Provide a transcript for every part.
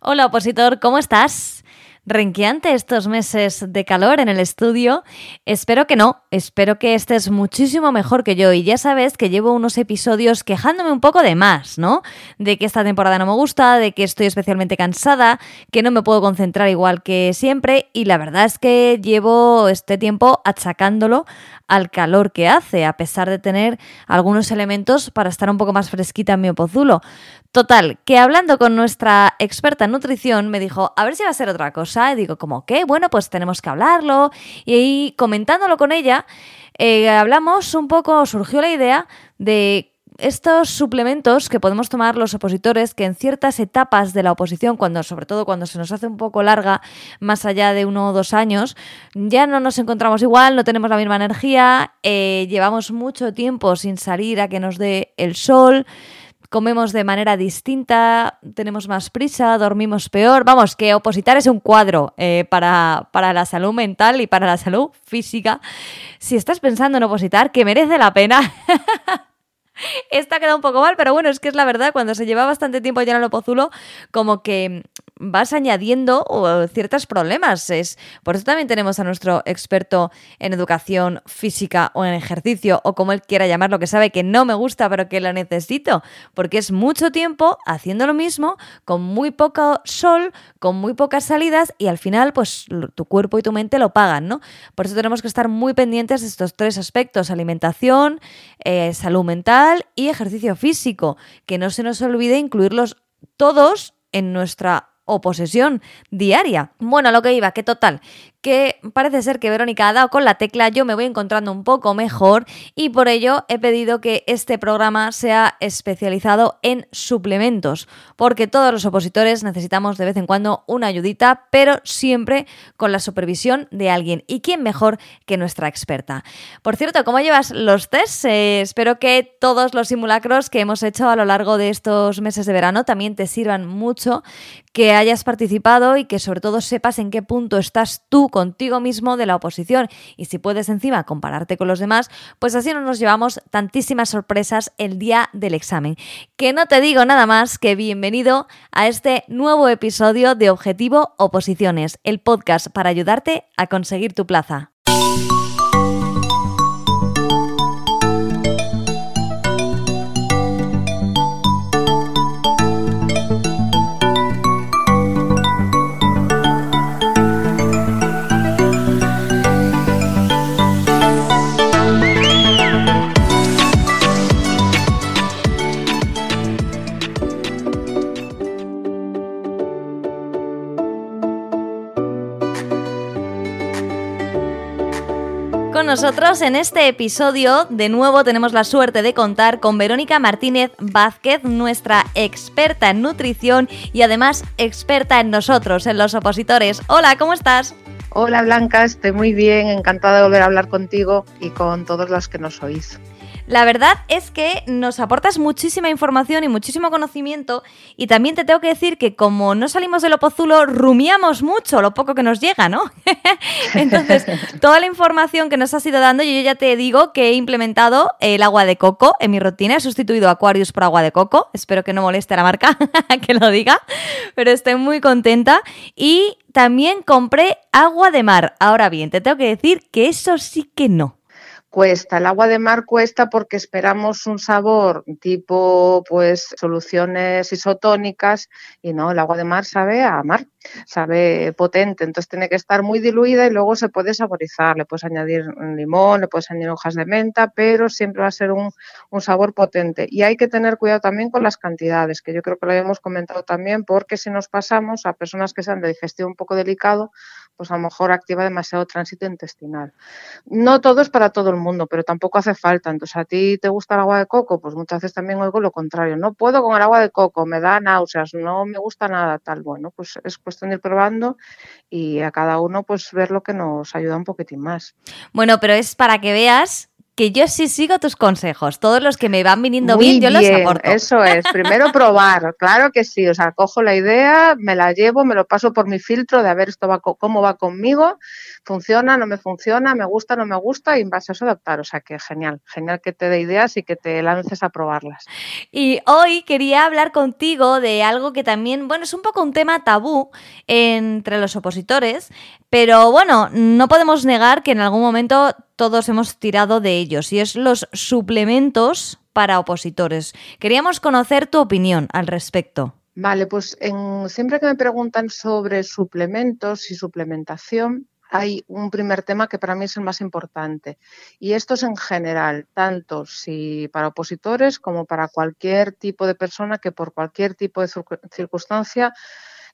Hola opositor, ¿cómo estás? renqueante estos meses de calor en el estudio. Espero que no, espero que estés muchísimo mejor que yo y ya sabes que llevo unos episodios quejándome un poco de más, ¿no? De que esta temporada no me gusta, de que estoy especialmente cansada, que no me puedo concentrar igual que siempre y la verdad es que llevo este tiempo achacándolo al calor que hace, a pesar de tener algunos elementos para estar un poco más fresquita en mi opozulo. Total, que hablando con nuestra experta en nutrición me dijo, a ver si va a ser otra cosa. Y digo, ¿cómo qué? Bueno, pues tenemos que hablarlo. Y ahí, comentándolo con ella, eh, hablamos un poco, surgió la idea de estos suplementos que podemos tomar los opositores que en ciertas etapas de la oposición, cuando, sobre todo cuando se nos hace un poco larga, más allá de uno o dos años, ya no nos encontramos igual, no tenemos la misma energía, eh, llevamos mucho tiempo sin salir a que nos dé el sol comemos de manera distinta, tenemos más prisa, dormimos peor. Vamos, que opositar es un cuadro eh, para, para, la salud mental y para la salud física. Si estás pensando en opositar, que merece la pena. Esta ha quedado un poco mal, pero bueno, es que es la verdad, cuando se lleva bastante tiempo ya en el opozulo, como que vas añadiendo ciertos problemas. Es, por eso también tenemos a nuestro experto en educación física o en ejercicio, o como él quiera llamarlo, que sabe que no me gusta, pero que lo necesito, porque es mucho tiempo haciendo lo mismo, con muy poco sol, con muy pocas salidas, y al final, pues tu cuerpo y tu mente lo pagan, ¿no? Por eso tenemos que estar muy pendientes de estos tres aspectos: alimentación, eh, salud mental y ejercicio físico. Que no se nos olvide incluirlos todos en nuestra o posesión diaria. Bueno, lo que iba, que total, que parece ser que Verónica ha dado con la tecla, yo me voy encontrando un poco mejor y por ello he pedido que este programa sea especializado en suplementos, porque todos los opositores necesitamos de vez en cuando una ayudita, pero siempre con la supervisión de alguien. ¿Y quién mejor que nuestra experta? Por cierto, ¿cómo llevas los tests? Eh, espero que todos los simulacros que hemos hecho a lo largo de estos meses de verano también te sirvan mucho, que hayas participado y que sobre todo sepas en qué punto estás tú contigo mismo de la oposición y si puedes encima compararte con los demás, pues así no nos llevamos tantísimas sorpresas el día del examen. Que no te digo nada más que bienvenido a este nuevo episodio de Objetivo Oposiciones, el podcast para ayudarte a conseguir tu plaza. Nosotros en este episodio. De nuevo tenemos la suerte de contar con Verónica Martínez Vázquez, nuestra experta en nutrición y además experta en nosotros, en los opositores. Hola, ¿cómo estás? Hola Blanca, estoy muy bien, encantada de volver a hablar contigo y con todos los que nos oís. La verdad es que nos aportas muchísima información y muchísimo conocimiento y también te tengo que decir que como no salimos del opozulo, rumiamos mucho lo poco que nos llega, ¿no? Entonces, toda la información que nos has ido dando, yo ya te digo que he implementado el agua de coco en mi rutina, he sustituido Aquarius por agua de coco, espero que no moleste a la marca que lo diga, pero estoy muy contenta y también compré agua de mar. Ahora bien, te tengo que decir que eso sí que no cuesta. El agua de mar cuesta porque esperamos un sabor tipo pues soluciones isotónicas y no, el agua de mar sabe a mar, sabe potente, entonces tiene que estar muy diluida y luego se puede saborizar, le puedes añadir limón, le puedes añadir hojas de menta, pero siempre va a ser un, un sabor potente. Y hay que tener cuidado también con las cantidades, que yo creo que lo habíamos comentado también, porque si nos pasamos a personas que sean de digestión un poco delicado, pues a lo mejor activa demasiado tránsito intestinal. No todo es para todo el mundo, pero tampoco hace falta. Entonces, a ti te gusta el agua de coco, pues muchas veces también oigo lo contrario. No puedo con el agua de coco, me da náuseas, no me gusta nada tal. Bueno, pues es cuestión de ir probando y a cada uno pues ver lo que nos ayuda un poquitín más. Bueno, pero es para que veas que yo sí sigo tus consejos. Todos los que me van viniendo bien, yo los aporto. Eso es, primero probar, claro que sí. O sea, cojo la idea, me la llevo, me lo paso por mi filtro de a ver esto va cómo va conmigo, funciona, no me funciona, me gusta, no me gusta, y en base a eso adaptar. O sea que genial, genial que te dé ideas y que te lances a probarlas. Y hoy quería hablar contigo de algo que también, bueno, es un poco un tema tabú entre los opositores, pero bueno, no podemos negar que en algún momento todos hemos tirado de ellos, y es los suplementos para opositores. Queríamos conocer tu opinión al respecto. Vale, pues siempre que me preguntan sobre suplementos y suplementación, hay un primer tema que para mí es el más importante. Y esto es en general, tanto si para opositores como para cualquier tipo de persona que por cualquier tipo de circunstancia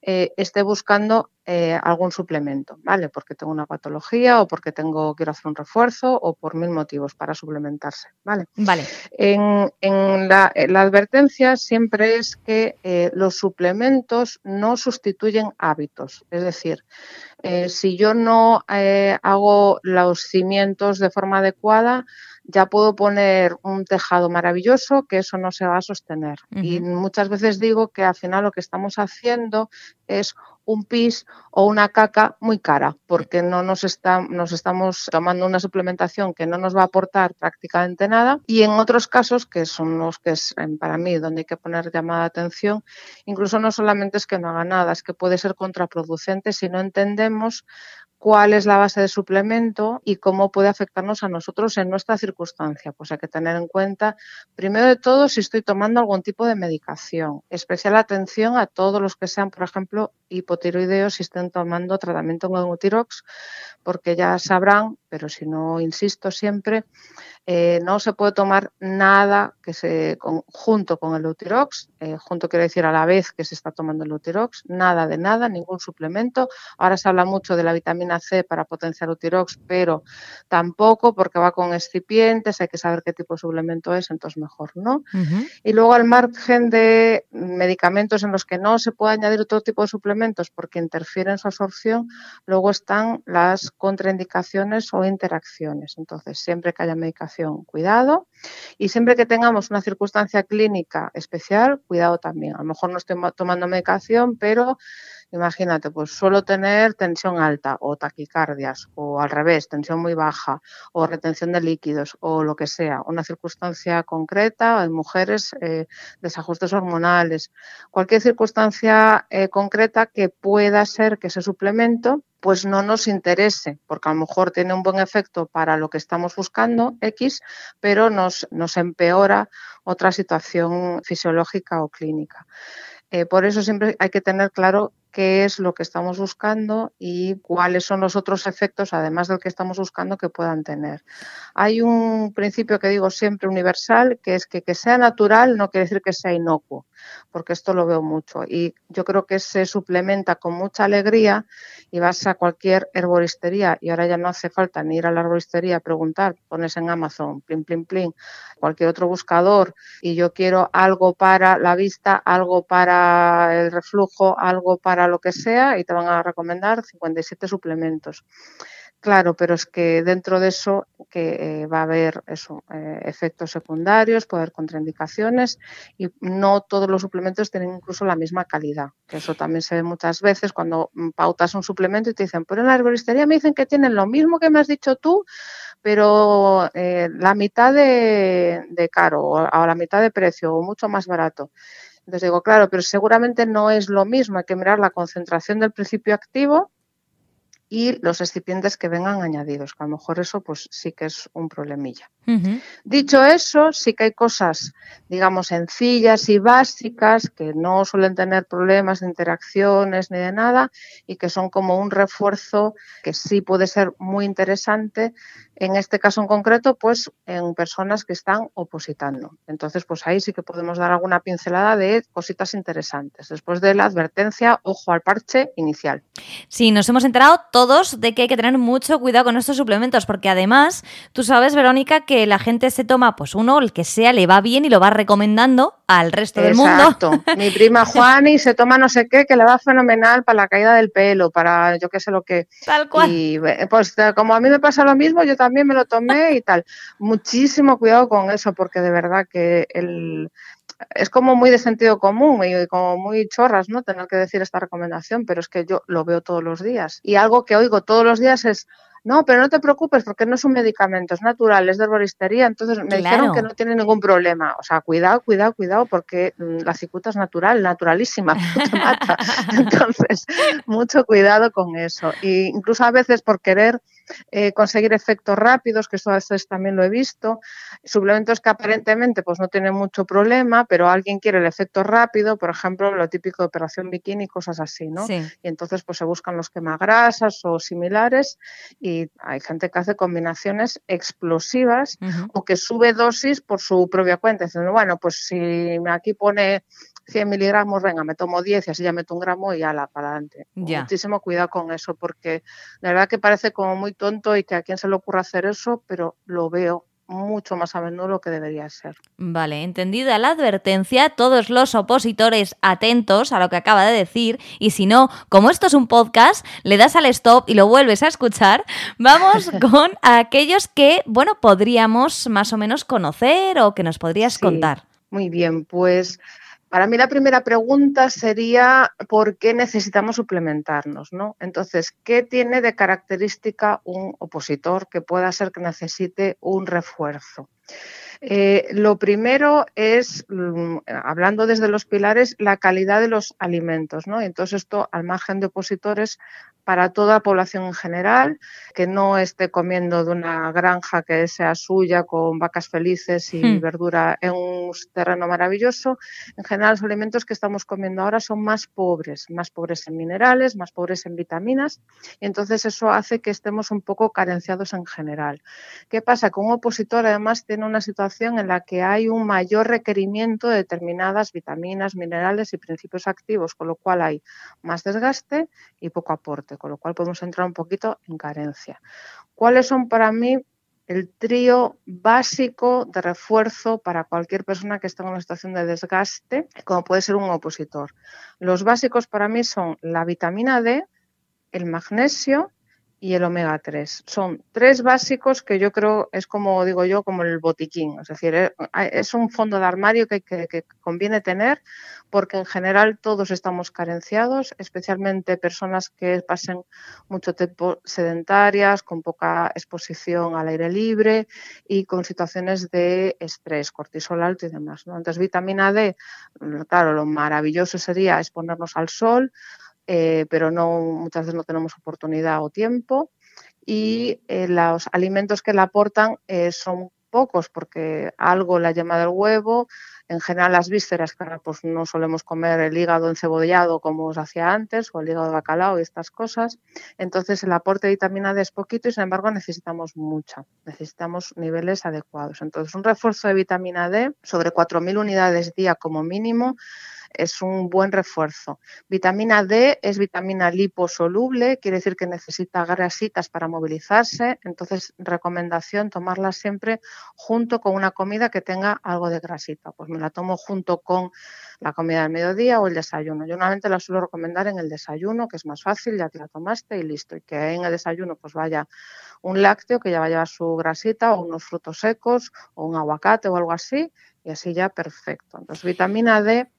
eh, esté buscando eh, algún suplemento, ¿vale? Porque tengo una patología o porque tengo, quiero hacer un refuerzo o por mil motivos para suplementarse, ¿vale? Vale. En, la, advertencia siempre es que eh, los suplementos no sustituyen hábitos, es decir, si yo no hago los cimientos de forma adecuada, ya puedo poner un tejado maravilloso que eso no se va a sostener. Y muchas veces digo que al final lo que estamos haciendo es un pis o una caca muy cara, porque no nos, está, nos estamos tomando una suplementación que no nos va a aportar prácticamente nada. Y en otros casos, que son los que es para mí donde hay que poner llamada de atención, incluso no solamente es que no haga nada, es que puede ser contraproducente si no entendemos cuál es la base de suplemento y cómo puede afectarnos a nosotros en nuestra circunstancia. Pues hay que tener en cuenta, primero de todo, si estoy tomando algún tipo de medicación. Especial atención a todos los que sean, por ejemplo, hipotiroideos si estén tomando tratamiento con Utirox, porque ya sabrán, pero si no insisto siempre, eh, no se puede tomar nada que se junto con el Utirox, eh, junto quiere decir a la vez que se está tomando el Utirox, nada de nada, ningún suplemento. Ahora se habla mucho de la vitamina C para potenciar Utirox, pero tampoco porque va con excipientes, hay que saber qué tipo de suplemento es, entonces mejor no. Y luego al margen de medicamentos en los que no se puede añadir otro tipo de suplementos porque interfieren su absorción, luego están las contraindicaciones o interacciones. Entonces, siempre que haya medicación cuidado. Y siempre que tengamos una circunstancia clínica especial, cuidado también. A lo mejor no estoy tomando medicación, pero imagínate, pues suelo tener tensión alta o taquicardias o al revés, tensión muy baja o retención de líquidos o lo que sea, una circunstancia concreta en mujeres, eh, desajustes hormonales, cualquier circunstancia eh, concreta que pueda ser que ese suplemento pues no nos interese, porque a lo mejor tiene un buen efecto para lo que estamos buscando, X, pero nos, empeora otra situación fisiológica o clínica. Eh, por eso siempre hay que tener claro qué es lo que estamos buscando y cuáles son los otros efectos, además del que estamos buscando, que puedan tener. Hay un principio que digo siempre universal, que es que que sea natural no quiere decir que sea inocuo, porque esto lo veo mucho. Y yo creo que se suplementa con mucha alegría y vas a cualquier herboristería y ahora ya no hace falta ni ir a la herboristería a preguntar, pones en Amazon, plin, plin, plin, cualquier otro buscador y yo quiero algo para la vista, algo para el reflujo, algo para lo que sea y te van a recomendar 57 suplementos. Claro, pero es que dentro de eso que eh, va a haber eso, eh, efectos secundarios, puede haber contraindicaciones y no todos los suplementos tienen incluso la misma calidad. Eso también se ve muchas veces cuando mm, pautas un suplemento y te dicen, pero en la herboristería me dicen que tienen lo mismo que me has dicho tú, pero eh, la mitad de, de caro o la mitad de precio o mucho más barato. Entonces digo, claro, pero seguramente no es lo mismo, hay que mirar la concentración del principio activo y los excipientes que vengan añadidos, que a lo mejor eso pues sí que es un problemilla. Dicho eso, sí que hay cosas, digamos, sencillas y básicas que no suelen tener problemas de interacciones ni de nada y que son como un refuerzo que sí puede ser muy interesante en este caso en concreto, pues en personas que están opositando. Entonces, pues ahí sí que podemos dar alguna pincelada de cositas interesantes. Después de la advertencia, ojo al parche inicial. Sí, nos hemos enterado todos de que hay que tener mucho cuidado con estos suplementos, porque además, tú sabes, Verónica, que la gente se toma, pues uno, el que sea, le va bien y lo va recomendando al resto del mundo. Exacto. Mi prima Juani se toma no sé qué, que le va fenomenal para la caída del pelo, para yo qué sé lo que. Tal cual. Y pues como a mí me pasa lo mismo, yo también me lo tomé y tal. Muchísimo cuidado con eso, porque de verdad que el es como muy de sentido común y como muy chorras, ¿no? Tener que decir esta recomendación, pero es que yo lo veo todos los días. Y algo que oigo todos los días es, no, pero no te preocupes porque no es un medicamento, es natural, es de herboristería. Entonces me dijeron que no tiene ningún problema. O sea, cuidado, cuidado, cuidado, porque mm, la cicuta es natural, naturalísima, te mata. Entonces, mucho cuidado con eso. E incluso a veces por querer eh, conseguir efectos rápidos, que eso a veces también lo he visto, suplementos que aparentemente pues no tienen mucho problema, pero alguien quiere el efecto rápido, por ejemplo, lo típico de operación bikini, cosas así, ¿no? Y entonces pues se buscan los quemagrasas o similares y hay gente que hace combinaciones explosivas o que sube dosis por su propia cuenta, diciendo, bueno, pues si aquí pone 100 miligramos, venga, me tomo 10 y así ya meto un gramo y ya la para adelante. Muchísimo cuidado con eso, porque la verdad que parece como muy tonto y que a quién se le ocurra hacer eso, pero lo veo mucho más a menudo lo que debería ser. Vale, entendida la advertencia, todos los opositores atentos a lo que acaba de decir y si no, como esto es un podcast, le das al stop y lo vuelves a escuchar, vamos con aquellos que, bueno, podríamos más o menos conocer o que nos podrías contar. Muy bien, pues para mí la primera pregunta sería ¿por qué necesitamos suplementarnos? ¿no? Entonces, ¿qué tiene de característica un opositor que pueda ser que necesite un refuerzo? Eh, lo primero es, mm, hablando desde los pilares, la calidad de los alimentos. ¿no? Entonces, esto, al margen de opositores, para toda la población en general, que no esté comiendo de una granja que sea suya con vacas felices y hmm. verdura en un terreno maravilloso. En general, los alimentos que estamos comiendo ahora son más pobres, más pobres en minerales, más pobres en vitaminas, y entonces eso hace que estemos un poco carenciados en general. ¿Qué pasa? Que un opositor además tiene una situación en la que hay un mayor requerimiento de determinadas vitaminas, minerales y principios activos, con lo cual hay más desgaste y poco aporte con lo cual podemos entrar un poquito en carencia. ¿Cuáles son para mí el trío básico de refuerzo para cualquier persona que esté en una situación de desgaste, como puede ser un opositor? Los básicos para mí son la vitamina D, el magnesio y el omega 3. Son tres básicos que yo creo es como digo yo, como el botiquín. Es decir, eh, es un fondo de armario que, conviene tener porque en general todos estamos carenciados, especialmente personas que pasen mucho tiempo sedentarias, con poca exposición al aire libre y con situaciones de estrés, cortisol alto y demás. Entonces, vitamina D, claro, lo maravilloso sería exponernos al sol eh, pero no, muchas veces no tenemos oportunidad o tiempo. Y eh, los alimentos que la aportan eh, son pocos, porque algo la yema del huevo, en general las vísceras, claro, pues no solemos comer el hígado encebollado como se hacía antes, o el hígado de bacalao y estas cosas. Entonces el aporte de vitamina D es poquito y sin embargo necesitamos mucha, necesitamos niveles adecuados. Entonces un refuerzo de vitamina D sobre 4.000 unidades día como mínimo es un buen refuerzo. Vitamina D es vitamina liposoluble, quiere decir que necesita grasitas para movilizarse, entonces recomendación tomarla siempre junto con una comida que tenga algo de grasita. Pues me la tomo junto con la comida del mediodía o el desayuno. Yo normalmente la suelo recomendar en el desayuno, que es más fácil, ya te la tomaste y listo. Y que en el desayuno pues vaya un lácteo que ya va a llevar su grasita o unos frutos secos o un aguacate o algo así y así ya perfecto. Entonces vitamina D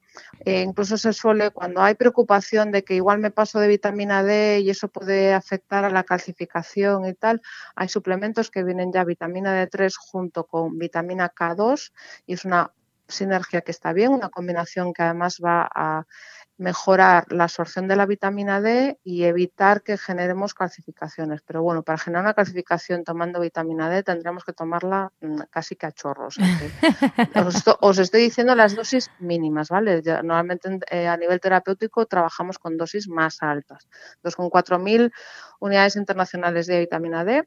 eh, incluso se suele, cuando hay preocupación de que igual me paso de vitamina D y eso puede afectar a la calcificación y tal, hay suplementos que vienen ya vitamina D3 junto con vitamina K2 y es una sinergia que está bien, una combinación que además va a mejorar la absorción de la vitamina D y evitar que generemos calcificaciones. Pero bueno, para generar una calcificación tomando vitamina D tendríamos que tomarla mm, casi que a chorros. os, estoy diciendo las dosis mínimas, ¿vale? normalmente eh, a nivel terapéutico trabajamos con dosis más altas. Entonces, con 4.000 unidades internacionales de vitamina D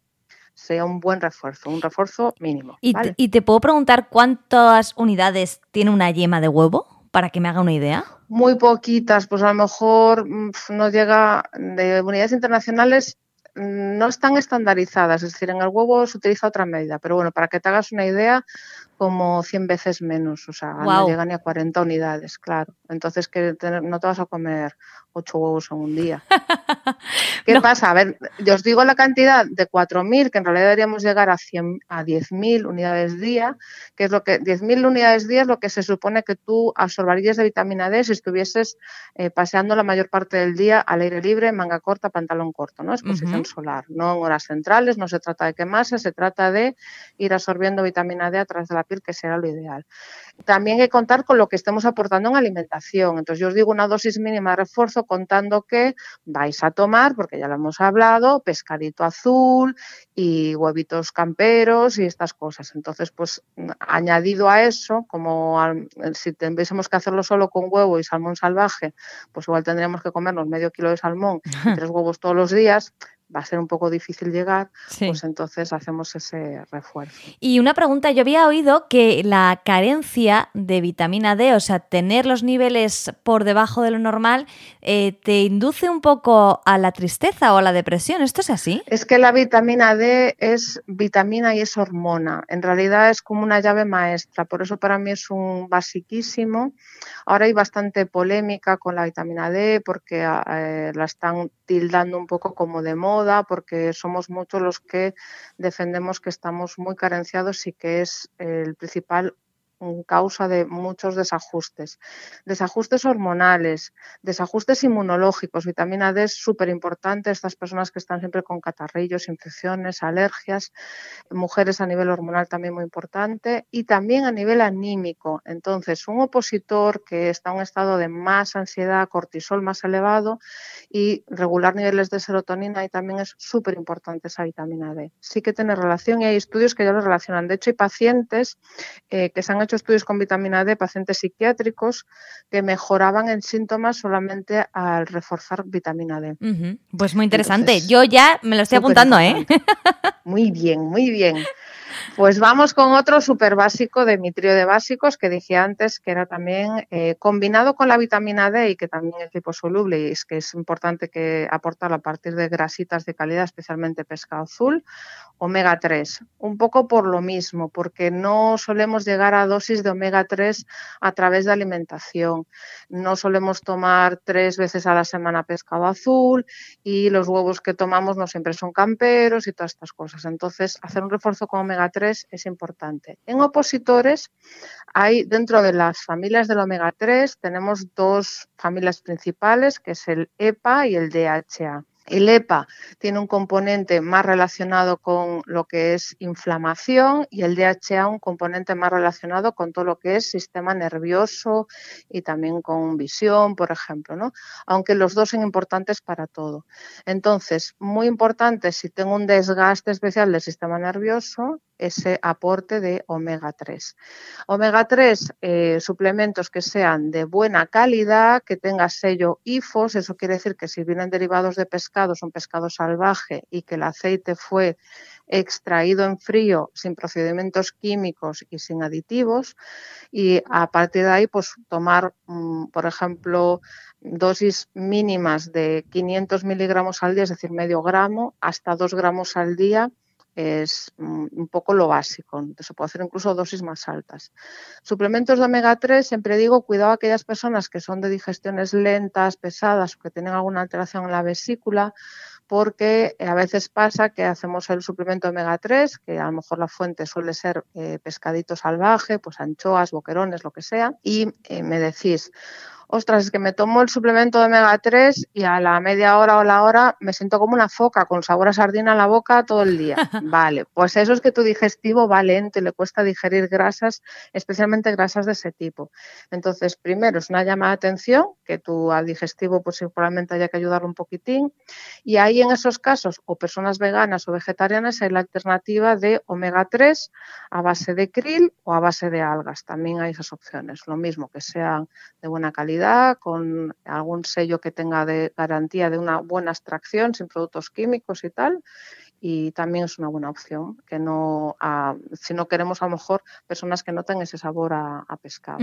sea un buen refuerzo, un refuerzo mínimo. ¿Y, ¿Y te puedo preguntar cuántas unidades tiene una yema de huevo? para que me haga una idea? Muy poquitas, pues a lo mejor mm, no llega de unidades internacionales no están estandarizadas, es decir, en el huevo se utiliza otra medida, pero bueno, para que te hagas una idea, como 100 veces menos, o sea, no llega ni a 40 unidades, claro. Entonces, que no te vas a comer 8 huevos en un día. ¿Qué pasa? A ver, yo os digo la cantidad de 4.000, que en realidad deberíamos llegar a, 100, a 10.000 unidades día, que es lo que 10.000 unidades día es lo que se supone que tú absorberías de vitamina D si estuvieses eh, paseando la mayor parte del día al aire libre, manga corta, pantalón corto, ¿no? Exposición solar, no en horas centrales, no se trata de quemarse, se trata de ir absorbiendo vitamina D a través de la que será lo ideal. También hay que contar con lo que estemos aportando en alimentación. Entonces, yo os digo una dosis mínima de refuerzo contando que vais a tomar, porque ya lo hemos hablado, pescadito azul y huevitos camperos y estas cosas. Entonces, pues añadido a eso, como si tuviésemos que hacerlo solo con huevo y salmón salvaje, pues igual tendríamos que comernos medio kilo de salmón, tres huevos todos los días, va a ser un poco difícil llegar, pues entonces hacemos ese refuerzo. Y una pregunta, yo había oído que la carencia de vitamina D, o sea, tener los niveles por debajo de lo normal, eh, te induce un poco a la tristeza o a la depresión. ¿Esto es así? Es que la vitamina D es vitamina y es hormona. En realidad es como una llave maestra, por eso para mí es un basiquísimo. Ahora hay bastante polémica con la vitamina D porque eh, la están tildando un poco como de moda, porque somos muchos los que defendemos que estamos muy carenciados y que es el principal causa de muchos desajustes. Desajustes hormonales, desajustes inmunológicos. Vitamina D es súper importante. Estas personas que están siempre con catarrillos, infecciones, alergias. Mujeres a nivel hormonal también muy importante. Y también a nivel anímico. Entonces, un opositor que está en un estado de más ansiedad, cortisol más elevado y regular niveles de serotonina, y también es súper importante esa vitamina D. Sí que tiene relación y hay estudios que ya lo relacionan. De hecho, hay pacientes eh, que se han hecho estudios con vitamina D, pacientes psiquiátricos, que mejoraban en síntomas solamente al reforzar vitamina D. Pues muy interesante. Yo ya me lo estoy apuntando, ¿eh? Muy bien, muy bien. Pues vamos con otro súper básico de mi trío de básicos que dije antes, que era también eh, combinado con la vitamina D y que también es liposoluble y es que es importante que aportar a partir de grasitas de calidad, especialmente pescado azul, omega 3. Un poco por lo mismo, porque no solemos llegar a dosis de omega 3 a través de alimentación. No solemos tomar tres veces a la semana pescado azul y los huevos que tomamos no siempre son camperos y todas estas cosas. Entonces, hacer un refuerzo con omega 3 es importante. En opositores, hay dentro de las familias del omega 3 tenemos dos familias principales, que es el EPA y el DHA. El EPA tiene un componente más relacionado con lo que es inflamación y el DHA un componente más relacionado con todo lo que es sistema nervioso y también con visión, por ejemplo, ¿no? Aunque los dos son importantes para todo. Entonces, muy importante si tengo un desgaste especial del sistema nervioso, ese aporte de omega 3. Omega 3, eh, suplementos que sean de buena calidad, que tenga sello IFOS, eso quiere decir que si vienen derivados de pescado, son pescado salvaje y que el aceite fue extraído en frío sin procedimientos químicos y sin aditivos y a partir de ahí pues tomar mm, por ejemplo dosis mínimas de 500 miligramos al día, es decir, medio gramo, hasta 2 gramos al día es mm, un poco lo básico. Se puede hacer incluso dosis más altas. Suplementos de omega 3, siempre digo, cuidado a aquellas personas que son de digestiones lentas, pesadas o que tienen alguna alteración en la vesícula, porque a veces pasa que hacemos el suplemento omega 3, que a lo mejor la fuente suele ser eh, pescadito salvaje, pues anchoas, boquerones, lo que sea, y eh, me decís, ostras, es que me tomo el suplemento de omega 3 y a la media hora o la hora me siento como una foca con sabor a sardina en la boca todo el día. Vale, pues eso es que tu digestivo va lento y le cuesta digerir grasas, especialmente grasas de ese tipo. Entonces, primero es una llamada de atención, que tu digestivo pues probablemente haya que ayudar un poquitín. Y ahí en esos casos, o personas veganas o vegetarianas, hay la alternativa de omega 3 a base de krill o a base de algas. También hay esas opciones. Lo mismo, que sean de buena calidad con algún sello que tenga de garantía de una buena extracción, sin productos químicos y tal. Y también es una buena opción, que no, si no queremos a lo mejor personas que no tengan ese sabor a, pescado.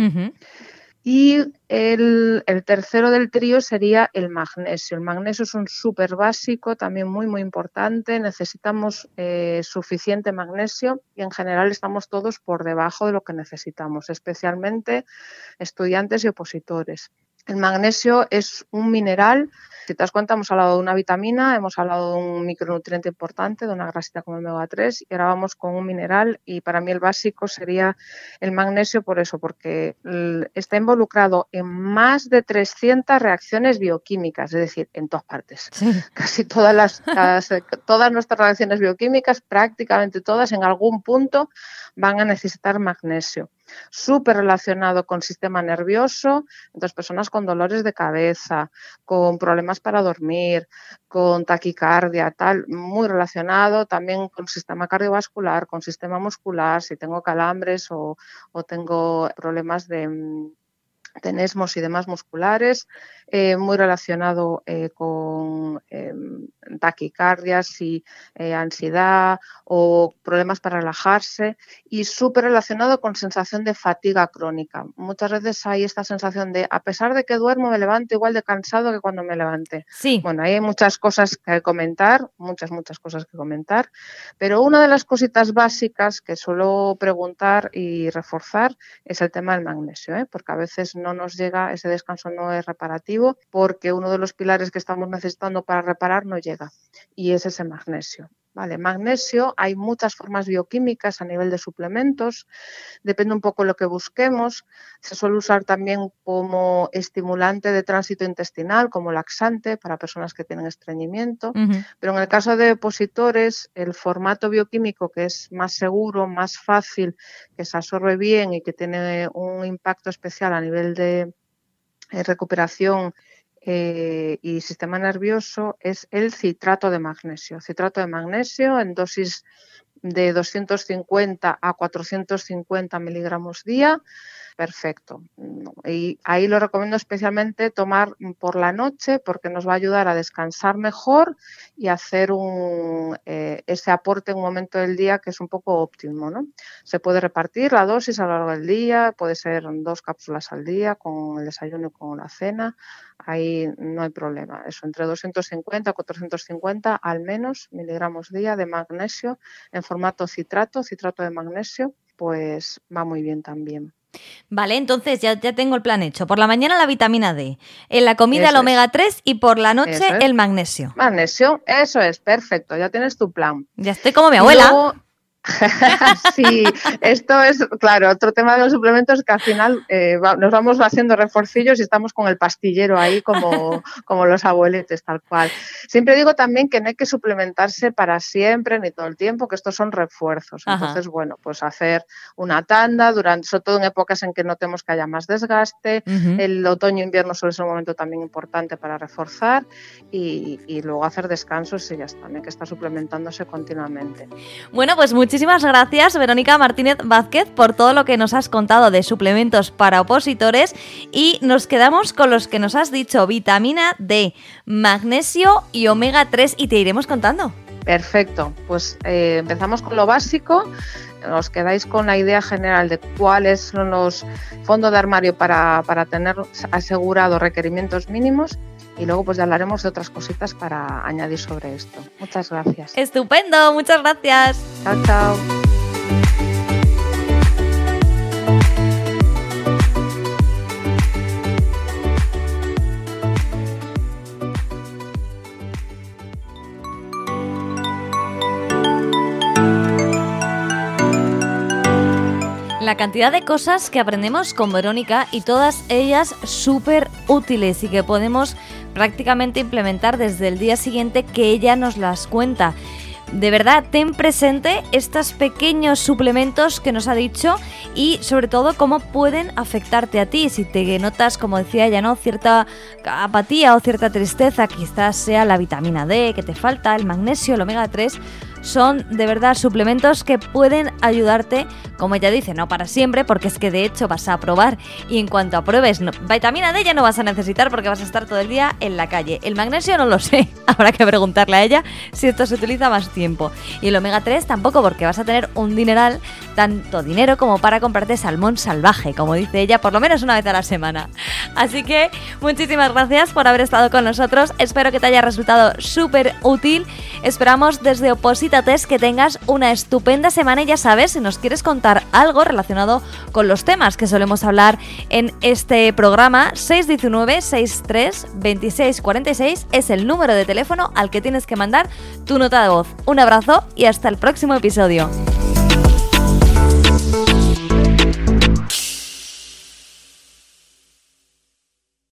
Y el, tercero del trío sería el magnesio. El magnesio es un súper básico, también muy, muy importante. Necesitamos eh, suficiente magnesio y en general estamos todos por debajo de lo que necesitamos, especialmente estudiantes y opositores. El magnesio es un mineral si te das cuenta, hemos hablado de una vitamina, hemos hablado de un micronutriente importante, de una grasita como el omega 3, y ahora vamos con un mineral y para mí el básico sería el magnesio por eso, porque está involucrado en más de 300 reacciones bioquímicas, es decir, en todas partes. Casi todas, las, todas nuestras reacciones bioquímicas, prácticamente todas, en algún punto van a necesitar magnesio súper relacionado con sistema nervioso, entonces personas con dolores de cabeza, con problemas para dormir, con taquicardia, tal, muy relacionado también con sistema cardiovascular, con sistema muscular, si tengo calambres o, o tengo problemas de mm, tenesmos y demás musculares, eh, muy relacionado eh, con em, taquicardias y eh, ansiedad o problemas para relajarse y súper relacionado con sensación de fatiga crónica. Muchas veces hay esta sensación de, a pesar de que duermo, me levanto igual de cansado que cuando me levanté. Sí. Bueno, hay muchas cosas que comentar, muchas, muchas cosas que comentar, pero una de las cositas básicas que suelo preguntar y reforzar es el tema del magnesio, porque a veces no nos llega, ese descanso no es reparativo porque uno de los pilares que estamos necesitando para reparar no llega y es ese magnesio. Vale, magnesio, hay muchas formas bioquímicas a nivel de suplementos, depende un poco de lo que busquemos. Se suele usar también como estimulante de tránsito intestinal, como laxante para personas que tienen estreñimiento. Pero en el caso de opositores, el formato bioquímico que es más seguro, más fácil, que se absorbe bien y que tiene un impacto especial a nivel de eh, recuperación eh, y sistema nervioso es el citrato de magnesio. Citrato de magnesio en dosis de 250 a 450 miligramos día perfecto. Y ahí lo recomiendo especialmente tomar por la noche porque nos va a ayudar a descansar mejor y hacer un, eh, ese aporte en un momento del día que es un poco óptimo. ¿no? Se puede repartir la dosis a lo largo del día, puede ser dos cápsulas al día con el desayuno y con la cena. Ahí no hay problema. Eso, entre 250 y 450 al menos miligramos día de magnesio en formato citrato, citrato de magnesio, pues va muy bien también. Vale, entonces ya, ya tengo el plan hecho. Por la mañana la vitamina D, en la comida el omega 3 y por la noche el magnesio. Magnesio, eso es, perfecto, ya tienes tu plan. Ya estoy como mi abuela. sí, esto es, claro, otro tema de los suplementos que al final eh, nos vamos haciendo reforcillos y estamos con el pastillero ahí como, como los abueletes, tal cual. Siempre digo también que no hay que suplementarse para siempre ni todo el tiempo, que estos son refuerzos. Entonces, bueno, pues hacer una tanda, durante, sobre todo en épocas en que notemos que haya más desgaste. El otoño-invierno suele ser un momento también importante para reforzar y, y luego hacer descansos y ya está, no hay que estar suplementándose continuamente. Bueno, pues muchas Muchísimas gracias, Verónica Martínez Vázquez, por todo lo que nos has contado de suplementos para opositores. Y nos quedamos con los que nos has dicho: vitamina D, magnesio y omega 3. Y te iremos contando. Perfecto, pues eh, empezamos con lo básico. Os quedáis con la idea general de cuáles son los fondos de armario para, para tener asegurados requerimientos mínimos y luego pues ya hablaremos de otras cositas para añadir sobre esto. Muchas gracias. Estupendo, muchas gracias. Chao, chao. La cantidad de cosas que aprendemos con Verónica y todas ellas súper útiles y que podemos prácticamente implementar desde el día siguiente que ella nos las cuenta. De verdad, ten presente estos pequeños suplementos que nos ha dicho y sobre todo cómo pueden afectarte a ti. Si te notas, como decía ella, ¿no? cierta apatía o cierta tristeza, quizás sea la vitamina D que te falta, el magnesio, el omega 3, son de verdad suplementos que pueden ayudarte, como ella dice, no para siempre, porque es que de hecho vas a probar y en cuanto apruebes, vitamina D ya no vas a necesitar porque vas a estar todo el día en la calle. El magnesio no lo sé, habrá que preguntarle a ella si esto se utiliza más tiempo. Y el omega 3 tampoco porque vas a tener un dineral, tanto dinero como para comprarte salmón salvaje, como dice ella, por lo menos una vez a la semana. Así que muchísimas gracias por haber estado con nosotros, espero que te haya resultado súper útil, esperamos desde Opositates que tengas una estupenda semana y ya sabes, si nos quieres contar algo relacionado con los temas que solemos hablar en este programa, 619 63 26 46 es el número de teléfono al que tienes que mandar tu nota de voz. Un abrazo y hasta el próximo episodio.